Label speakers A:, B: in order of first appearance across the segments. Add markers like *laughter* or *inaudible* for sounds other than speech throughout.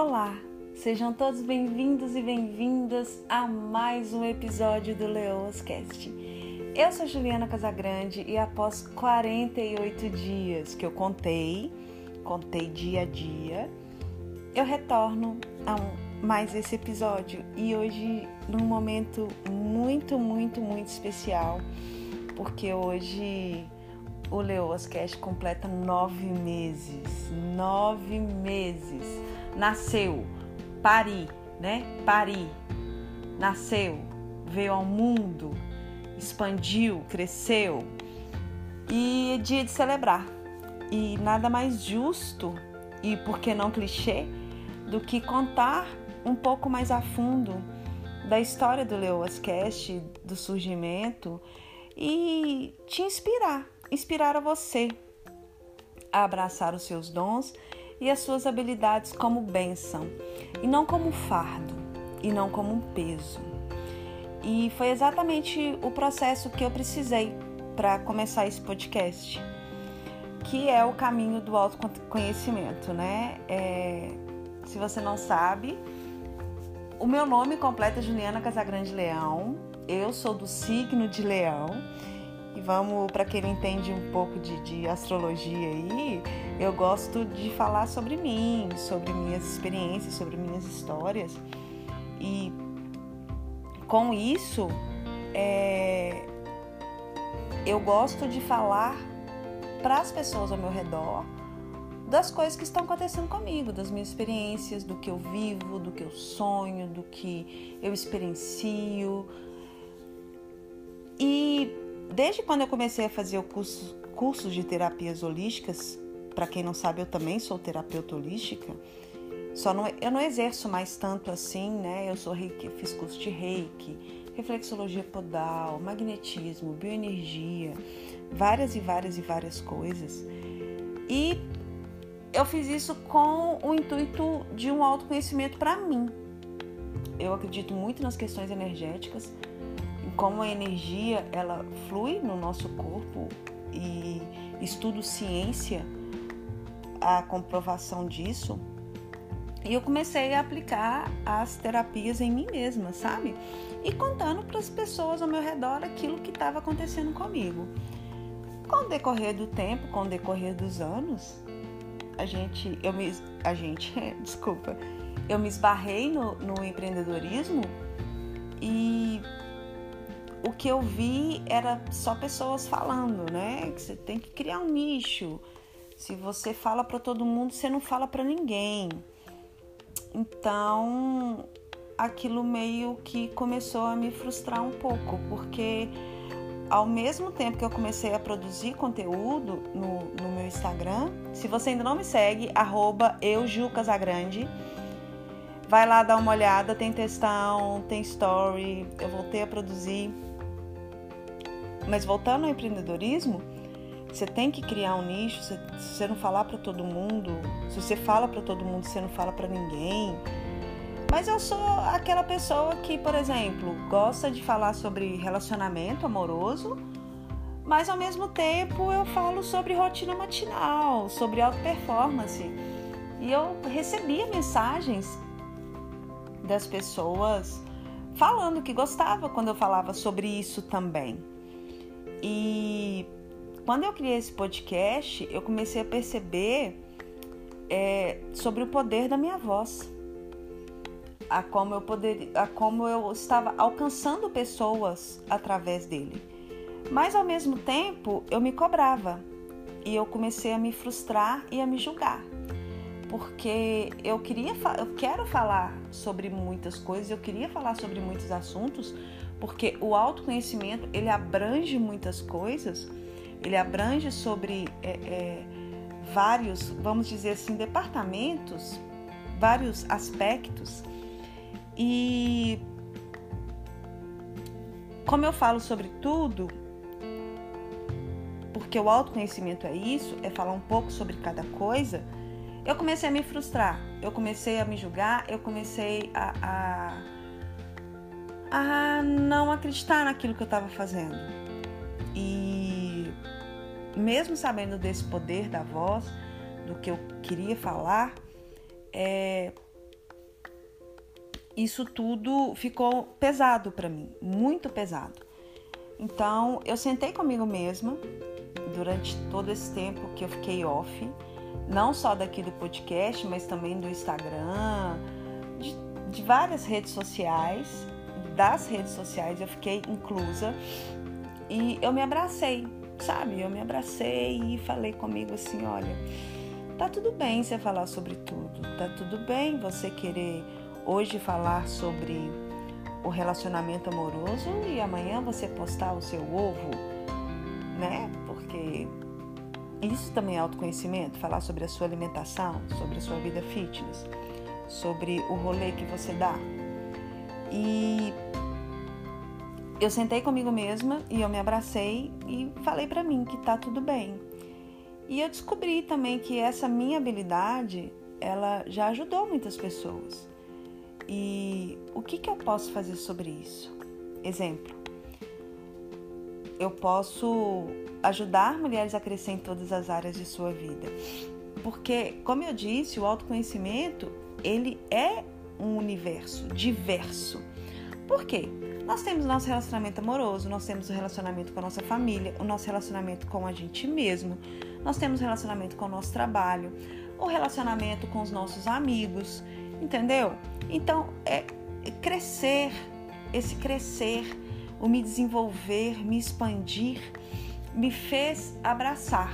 A: Olá, sejam todos bem-vindos e bem-vindas a mais um episódio do Leoas Cast. Eu sou Juliana Casagrande e após 48 dias que eu contei, contei dia a dia, eu retorno a um, mais esse episódio e hoje num momento muito, muito, muito especial, porque hoje o Leoas Cast completa nove meses. Nove meses. Nasceu, pari, né? Pari. Nasceu, veio ao mundo, expandiu, cresceu. E é dia de celebrar. E nada mais justo, e por que não clichê, do que contar um pouco mais a fundo da história do Leoas Cast, do surgimento e te inspirar inspirar a você a abraçar os seus dons e as suas habilidades como bênção, e não como fardo, e não como um peso. E foi exatamente o processo que eu precisei para começar esse podcast, que é o caminho do autoconhecimento, né? É, se você não sabe, o meu nome completo é Juliana Casagrande Leão, eu sou do signo de Leão e vamos, para quem entende um pouco de, de astrologia aí, eu gosto de falar sobre mim, sobre minhas experiências, sobre minhas histórias. E com isso, é, eu gosto de falar para as pessoas ao meu redor das coisas que estão acontecendo comigo, das minhas experiências, do que eu vivo, do que eu sonho, do que eu experiencio. E Desde quando eu comecei a fazer o curso, curso de terapias holísticas, para quem não sabe, eu também sou terapeuta holística. Só não, eu não exerço mais tanto assim, né? Eu sou reiki, eu fiz curso de reiki, reflexologia podal, magnetismo, bioenergia, várias e várias e várias coisas. E eu fiz isso com o intuito de um autoconhecimento para mim. Eu acredito muito nas questões energéticas, como a energia ela flui no nosso corpo e estudo ciência a comprovação disso. E eu comecei a aplicar as terapias em mim mesma, sabe? E contando para as pessoas ao meu redor aquilo que estava acontecendo comigo. Com o decorrer do tempo, com o decorrer dos anos, a gente, eu me, a gente, *laughs* desculpa, eu me esbarrei no, no empreendedorismo e o que eu vi era só pessoas falando, né? Que você tem que criar um nicho. Se você fala para todo mundo, você não fala para ninguém. Então, aquilo meio que começou a me frustrar um pouco, porque ao mesmo tempo que eu comecei a produzir conteúdo no, no meu Instagram, se você ainda não me segue, arroba eujucasagrande, vai lá dar uma olhada, tem textão, tem story, eu voltei a produzir mas voltando ao empreendedorismo, você tem que criar um nicho. Se você não falar para todo mundo, se você fala para todo mundo, você não fala para ninguém. Mas eu sou aquela pessoa que, por exemplo, gosta de falar sobre relacionamento amoroso, mas ao mesmo tempo eu falo sobre rotina matinal, sobre alta performance. E eu recebia mensagens das pessoas falando que gostava quando eu falava sobre isso também. E quando eu criei esse podcast, eu comecei a perceber é, sobre o poder da minha voz, a como eu poder, a como eu estava alcançando pessoas através dele. Mas ao mesmo tempo, eu me cobrava e eu comecei a me frustrar e a me julgar. Porque eu queria, eu quero falar sobre muitas coisas, eu queria falar sobre muitos assuntos, porque o autoconhecimento ele abrange muitas coisas, ele abrange sobre é, é, vários, vamos dizer assim, departamentos, vários aspectos. E como eu falo sobre tudo, porque o autoconhecimento é isso, é falar um pouco sobre cada coisa, eu comecei a me frustrar, eu comecei a me julgar, eu comecei a, a a não acreditar naquilo que eu estava fazendo. E mesmo sabendo desse poder da voz, do que eu queria falar, é, isso tudo ficou pesado para mim, muito pesado. Então eu sentei comigo mesma durante todo esse tempo que eu fiquei off, não só daqui do podcast, mas também do Instagram, de, de várias redes sociais, das redes sociais eu fiquei inclusa e eu me abracei, sabe? Eu me abracei e falei comigo assim: olha, tá tudo bem você falar sobre tudo, tá tudo bem você querer hoje falar sobre o relacionamento amoroso e amanhã você postar o seu ovo, né? Porque isso também é autoconhecimento, falar sobre a sua alimentação, sobre a sua vida fitness, sobre o rolê que você dá. E eu sentei comigo mesma e eu me abracei e falei para mim que tá tudo bem. E eu descobri também que essa minha habilidade, ela já ajudou muitas pessoas. E o que, que eu posso fazer sobre isso? Exemplo, eu posso ajudar mulheres a crescer em todas as áreas de sua vida. Porque, como eu disse, o autoconhecimento, ele é um universo diverso. Por quê? Nós temos nosso relacionamento amoroso, nós temos o relacionamento com a nossa família, o nosso relacionamento com a gente mesmo, nós temos relacionamento com o nosso trabalho, o relacionamento com os nossos amigos, entendeu? Então, é crescer, esse crescer, o me desenvolver, me expandir, me fez abraçar,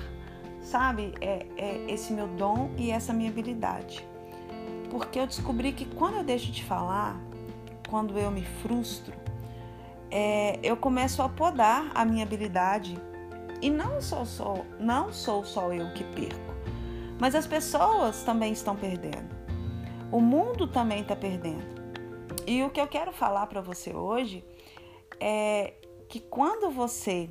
A: sabe? É, é esse meu dom e essa minha habilidade. Porque eu descobri que quando eu deixo de falar, quando eu me frustro, é, eu começo a podar a minha habilidade. E não sou, só, não sou só eu que perco, mas as pessoas também estão perdendo. O mundo também está perdendo. E o que eu quero falar para você hoje é que quando você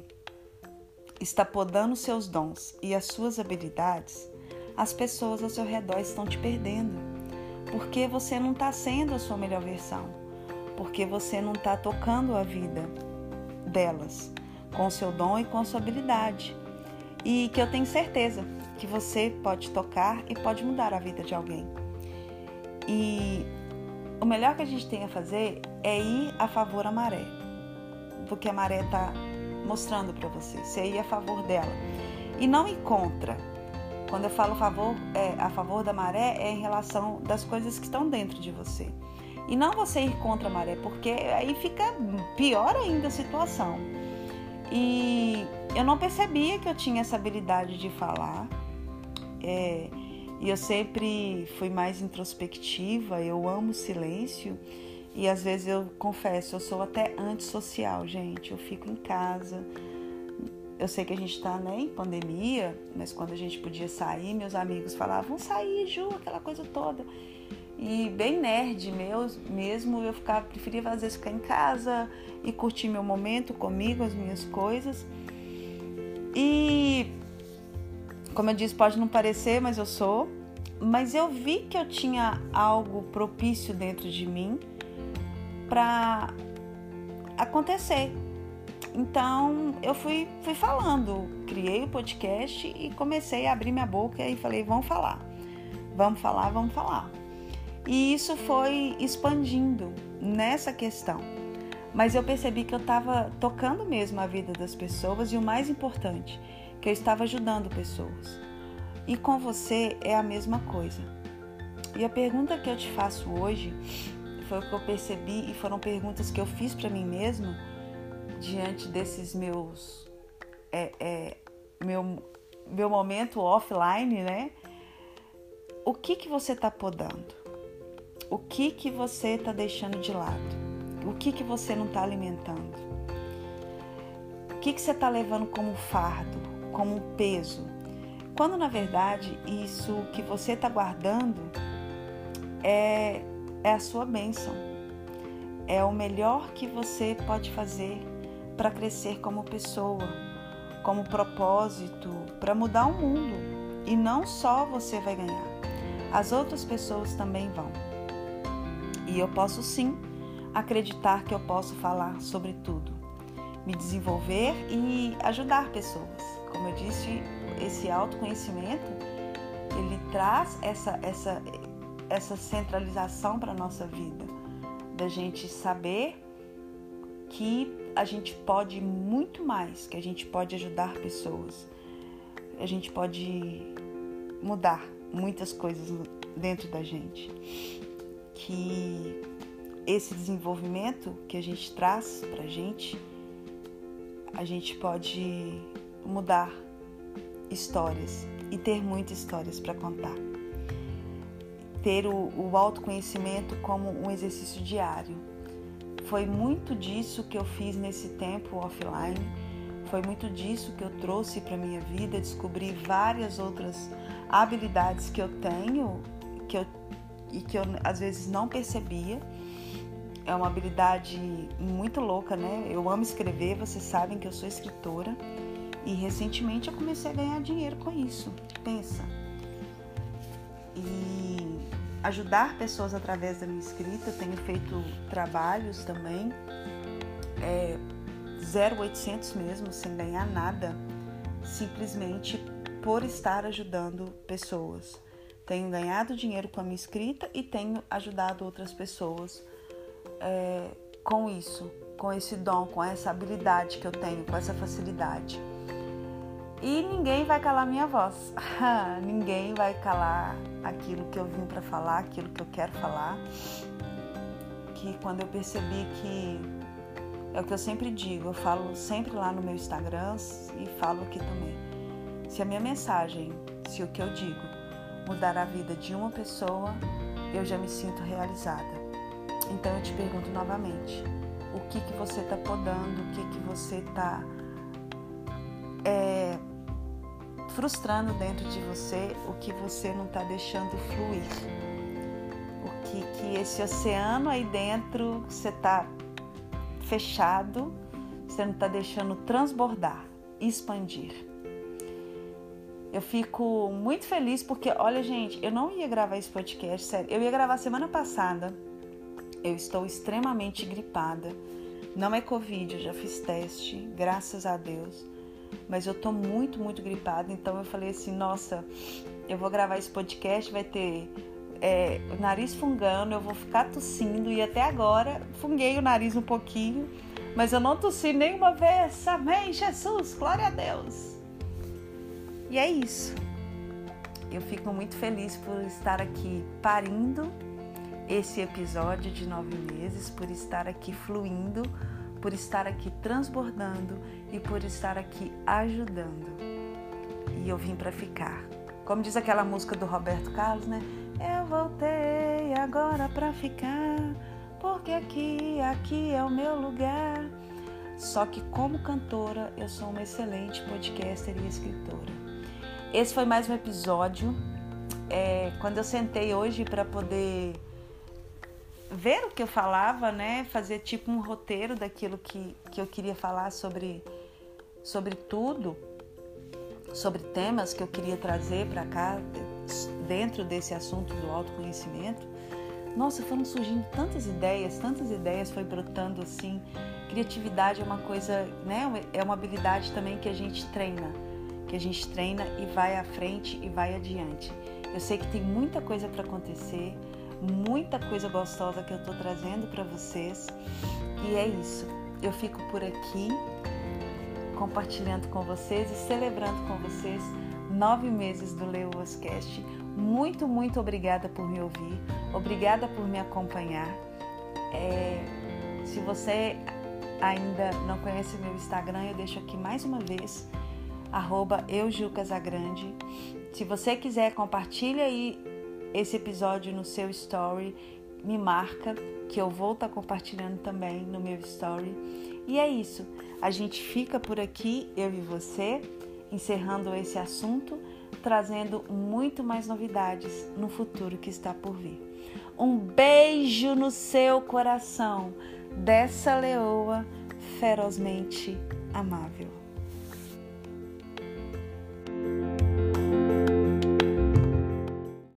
A: está podando seus dons e as suas habilidades, as pessoas ao seu redor estão te perdendo, porque você não está sendo a sua melhor versão porque você não está tocando a vida delas com seu dom e com sua habilidade. E que eu tenho certeza que você pode tocar e pode mudar a vida de alguém. E o melhor que a gente tem a fazer é ir a favor da maré, do que a maré está mostrando para você. Você ir a favor dela e não ir contra. Quando eu falo favor, é, a favor da maré é em relação das coisas que estão dentro de você e não você ir contra a maré, porque aí fica pior ainda a situação. E eu não percebia que eu tinha essa habilidade de falar. É, e eu sempre fui mais introspectiva, eu amo silêncio. E às vezes eu confesso, eu sou até antissocial, gente. Eu fico em casa. Eu sei que a gente tá né, em pandemia, mas quando a gente podia sair, meus amigos falavam, sair, Ju, aquela coisa toda. E bem nerd meu, mesmo, eu ficava, preferia às vezes ficar em casa e curtir meu momento comigo, as minhas coisas. E como eu disse, pode não parecer, mas eu sou. Mas eu vi que eu tinha algo propício dentro de mim para acontecer. Então eu fui, fui falando, criei o podcast e comecei a abrir minha boca e falei: vamos falar, vamos falar, vamos falar. E isso foi expandindo nessa questão. Mas eu percebi que eu estava tocando mesmo a vida das pessoas e o mais importante, que eu estava ajudando pessoas. E com você é a mesma coisa. E a pergunta que eu te faço hoje foi o que eu percebi e foram perguntas que eu fiz para mim mesma diante desses meus é, é, meu meu momento offline, né? O que que você está podando? o que que você está deixando de lado, o que que você não está alimentando, o que que você está levando como fardo, como peso, quando na verdade isso que você está guardando é, é a sua bênção, é o melhor que você pode fazer para crescer como pessoa, como propósito, para mudar o mundo. E não só você vai ganhar, as outras pessoas também vão. E eu posso sim acreditar que eu posso falar sobre tudo, me desenvolver e ajudar pessoas. Como eu disse, esse autoconhecimento ele traz essa essa essa centralização para a nossa vida, da gente saber que a gente pode muito mais, que a gente pode ajudar pessoas, a gente pode mudar muitas coisas dentro da gente. Que esse desenvolvimento que a gente traz pra gente, a gente pode mudar histórias e ter muitas histórias para contar. Ter o, o autoconhecimento como um exercício diário. Foi muito disso que eu fiz nesse tempo offline, foi muito disso que eu trouxe para minha vida, descobri várias outras habilidades que eu tenho que eu, e que eu às vezes não percebia. É uma habilidade muito louca, né? Eu amo escrever, vocês sabem que eu sou escritora. E recentemente eu comecei a ganhar dinheiro com isso. Pensa. E ajudar pessoas através da minha escrita, tenho feito trabalhos também. É, 0800 mesmo, sem ganhar nada, simplesmente por estar ajudando pessoas. Tenho ganhado dinheiro com a minha escrita e tenho ajudado outras pessoas é, com isso, com esse dom, com essa habilidade que eu tenho, com essa facilidade. E ninguém vai calar minha voz. *laughs* ninguém vai calar aquilo que eu vim para falar, aquilo que eu quero falar. Que quando eu percebi que é o que eu sempre digo, eu falo sempre lá no meu Instagram e falo aqui também. Se a minha mensagem, se o que eu digo mudar a vida de uma pessoa, eu já me sinto realizada. Então eu te pergunto novamente, o que que você está podando, o que que você está frustrando dentro de você, o que você não está deixando fluir, o que que esse oceano aí dentro você está fechado, você não está deixando transbordar, expandir. Eu fico muito feliz porque, olha, gente, eu não ia gravar esse podcast, sério. Eu ia gravar semana passada. Eu estou extremamente gripada. Não é Covid, eu já fiz teste, graças a Deus. Mas eu tô muito, muito gripada. Então eu falei assim: nossa, eu vou gravar esse podcast, vai ter é, o nariz fungando, eu vou ficar tossindo. E até agora funguei o nariz um pouquinho, mas eu não tossi nenhuma vez. Amém, Jesus, glória a Deus. E é isso. Eu fico muito feliz por estar aqui parindo esse episódio de nove meses, por estar aqui fluindo, por estar aqui transbordando e por estar aqui ajudando. E eu vim para ficar. Como diz aquela música do Roberto Carlos, né? Eu voltei agora para ficar, porque aqui, aqui é o meu lugar. Só que como cantora, eu sou uma excelente podcaster e escritora. Esse foi mais um episódio. É, quando eu sentei hoje para poder ver o que eu falava, né? Fazer tipo um roteiro daquilo que, que eu queria falar sobre, sobre tudo, sobre temas que eu queria trazer para cá, dentro desse assunto do autoconhecimento. Nossa, foram surgindo tantas ideias, tantas ideias foi brotando assim. Criatividade é uma coisa, né? É uma habilidade também que a gente treina que a gente treina e vai à frente e vai adiante. Eu sei que tem muita coisa para acontecer, muita coisa gostosa que eu estou trazendo para vocês e é isso. Eu fico por aqui compartilhando com vocês e celebrando com vocês nove meses do Leoscast. Muito, muito obrigada por me ouvir, obrigada por me acompanhar. É, se você ainda não conhece meu Instagram, eu deixo aqui mais uma vez arroba. Se você quiser, compartilha aí esse episódio no seu story, me marca que eu vou estar tá compartilhando também no meu story. E é isso. A gente fica por aqui, eu e você, encerrando esse assunto, trazendo muito mais novidades no futuro que está por vir. Um beijo no seu coração dessa leoa ferozmente amável.